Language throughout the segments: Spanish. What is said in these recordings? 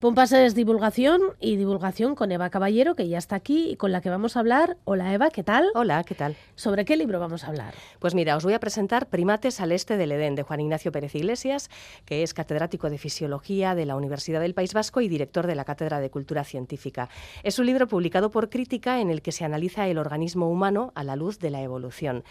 Pompas es divulgación y divulgación con Eva Caballero, que ya está aquí y con la que vamos a hablar. Hola Eva, ¿qué tal? Hola, ¿qué tal? ¿Sobre qué libro vamos a hablar? Pues mira, os voy a presentar Primates al Este del Edén de Juan Ignacio Pérez Iglesias, que es catedrático de Fisiología de la Universidad del País Vasco y director de la Cátedra de Cultura Científica. Es un libro publicado por Crítica en el que se analiza el organismo humano a la luz de la evolución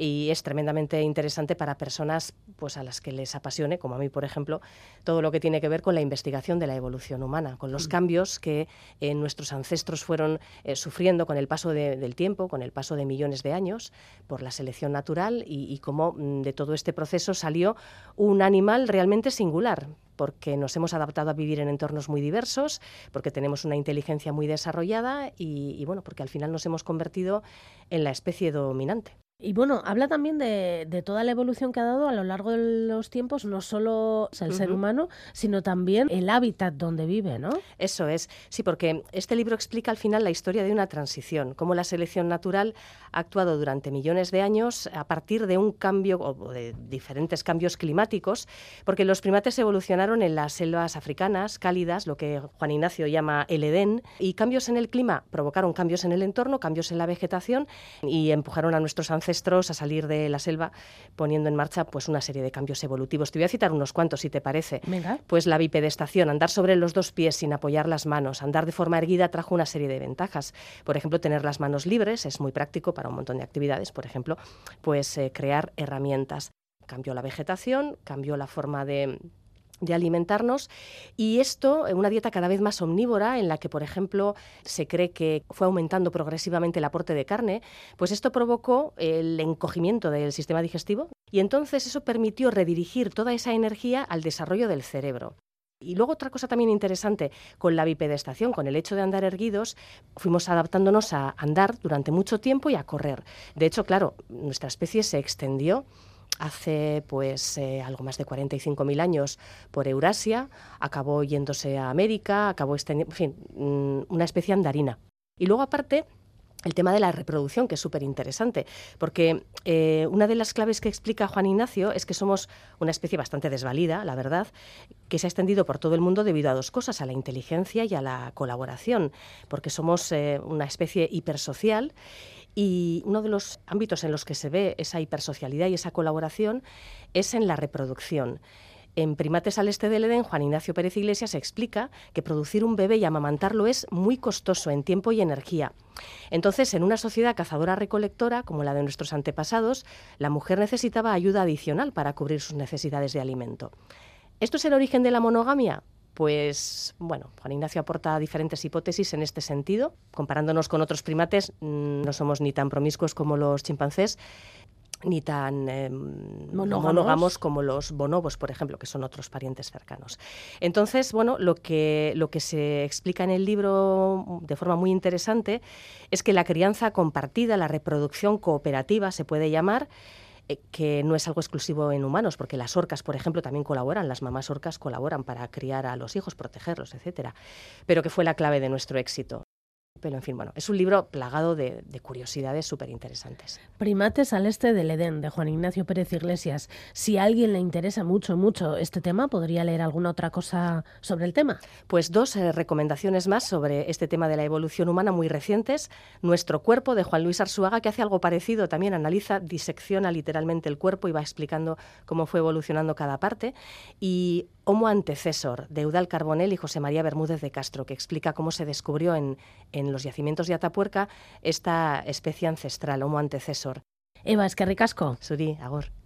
y es tremendamente interesante para personas pues a las que les apasione, como a mí, por ejemplo, todo lo que tiene que ver con la investigación de la evolución humana, con los mm. cambios que eh, nuestros ancestros fueron eh, sufriendo con el paso del tiempo, con el paso de millones de años por la selección natural y, y cómo mm, de todo este proceso salió un animal realmente singular, porque nos hemos adaptado a vivir en entornos muy diversos, porque tenemos una inteligencia muy desarrollada y, y bueno, porque al final nos hemos convertido en la especie dominante. Y bueno, habla también de, toda la evolución que ha dado a lo largo de los tiempos, no solo el ser humano, sino también el hábitat donde vive, ¿no? Eso es, sí, porque este libro explica al final la historia de una transición, cómo la selección natural ha actuado durante millones de años a partir de un cambio o de diferentes cambios climáticos, porque los primates evolucionaron en las selvas africanas cálidas, lo que Juan Ignacio llama el Edén, y cambios en el clima provocaron cambios en el entorno, cambios en la vegetación y empujaron a nuestros ancestros a salir de la selva poniendo en marcha pues una serie de cambios evolutivos. Te voy a citar unos cuantos si te parece. Pues la bipedestación, andar sobre los dos pies sin apoyar las manos, andar de forma erguida trajo una serie de ventajas. Por ejemplo, tener las manos libres es muy práctico para un montón de actividades, por ejemplo, pues eh, crear herramientas. Cambió la vegetación, cambió la forma de de alimentarnos y esto, una dieta cada vez más omnívora en la que, por ejemplo, se cree que fue aumentando progresivamente el aporte de carne, pues esto provocó el encogimiento del sistema digestivo y entonces eso permitió redirigir toda esa energía al desarrollo del cerebro. Y luego otra cosa también interesante, con la bipedestación, con el hecho de andar erguidos, fuimos adaptándonos a andar durante mucho tiempo y a correr. De hecho, claro, nuestra especie se extendió hace pues eh, algo más de 45.000 años por Eurasia, acabó yéndose a América, acabó extendiendo, en fin, mm, una especie andarina. Y luego aparte el tema de la reproducción, que es súper interesante, porque eh, una de las claves que explica Juan Ignacio es que somos una especie bastante desvalida, la verdad, que se ha extendido por todo el mundo debido a dos cosas, a la inteligencia y a la colaboración, porque somos eh, una especie hipersocial y uno de los ámbitos en los que se ve esa hipersocialidad y esa colaboración es en la reproducción. En Primates al Este del Edén, Juan Ignacio Pérez Iglesias explica que producir un bebé y amamantarlo es muy costoso en tiempo y energía. Entonces, en una sociedad cazadora-recolectora como la de nuestros antepasados, la mujer necesitaba ayuda adicional para cubrir sus necesidades de alimento. ¿Esto es el origen de la monogamia? Pues bueno, Juan Ignacio aporta diferentes hipótesis en este sentido. Comparándonos con otros primates, mm, no somos ni tan promiscuos como los chimpancés, ni tan em, monógamos. como los bonobos, por ejemplo, que son otros parientes cercanos. Entonces, bueno, lo que, lo que se explica en el libro de forma muy interesante es que la crianza compartida, la reproducción cooperativa, se puede llamar, que no es algo exclusivo en humanos, porque las orcas, por ejemplo, también colaboran, las mamás orcas colaboran para criar a los hijos, protegerlos, etcétera, pero que fue la clave de nuestro éxito. Pero en fin, bueno, es un libro plagado de, curiosidades súper interesantes. Primates al este del Edén, de Juan Ignacio Pérez Iglesias. Si a alguien le interesa mucho, mucho este tema, ¿podría leer alguna otra cosa sobre el tema? Pues dos eh, recomendaciones más sobre este tema de la evolución humana muy recientes. Nuestro cuerpo, de Juan Luis Arzuaga, que hace algo parecido, también analiza, disecciona literalmente el cuerpo y va explicando cómo fue evolucionando cada parte. Y Homo antecesor, de Eudal Carbonell y José María Bermúdez de Castro, que explica cómo se descubrió en, en los yacimientos de Atapuerca esta especie ancestral, Homo antecesor. Eva, es que ricasco. Suri, agor.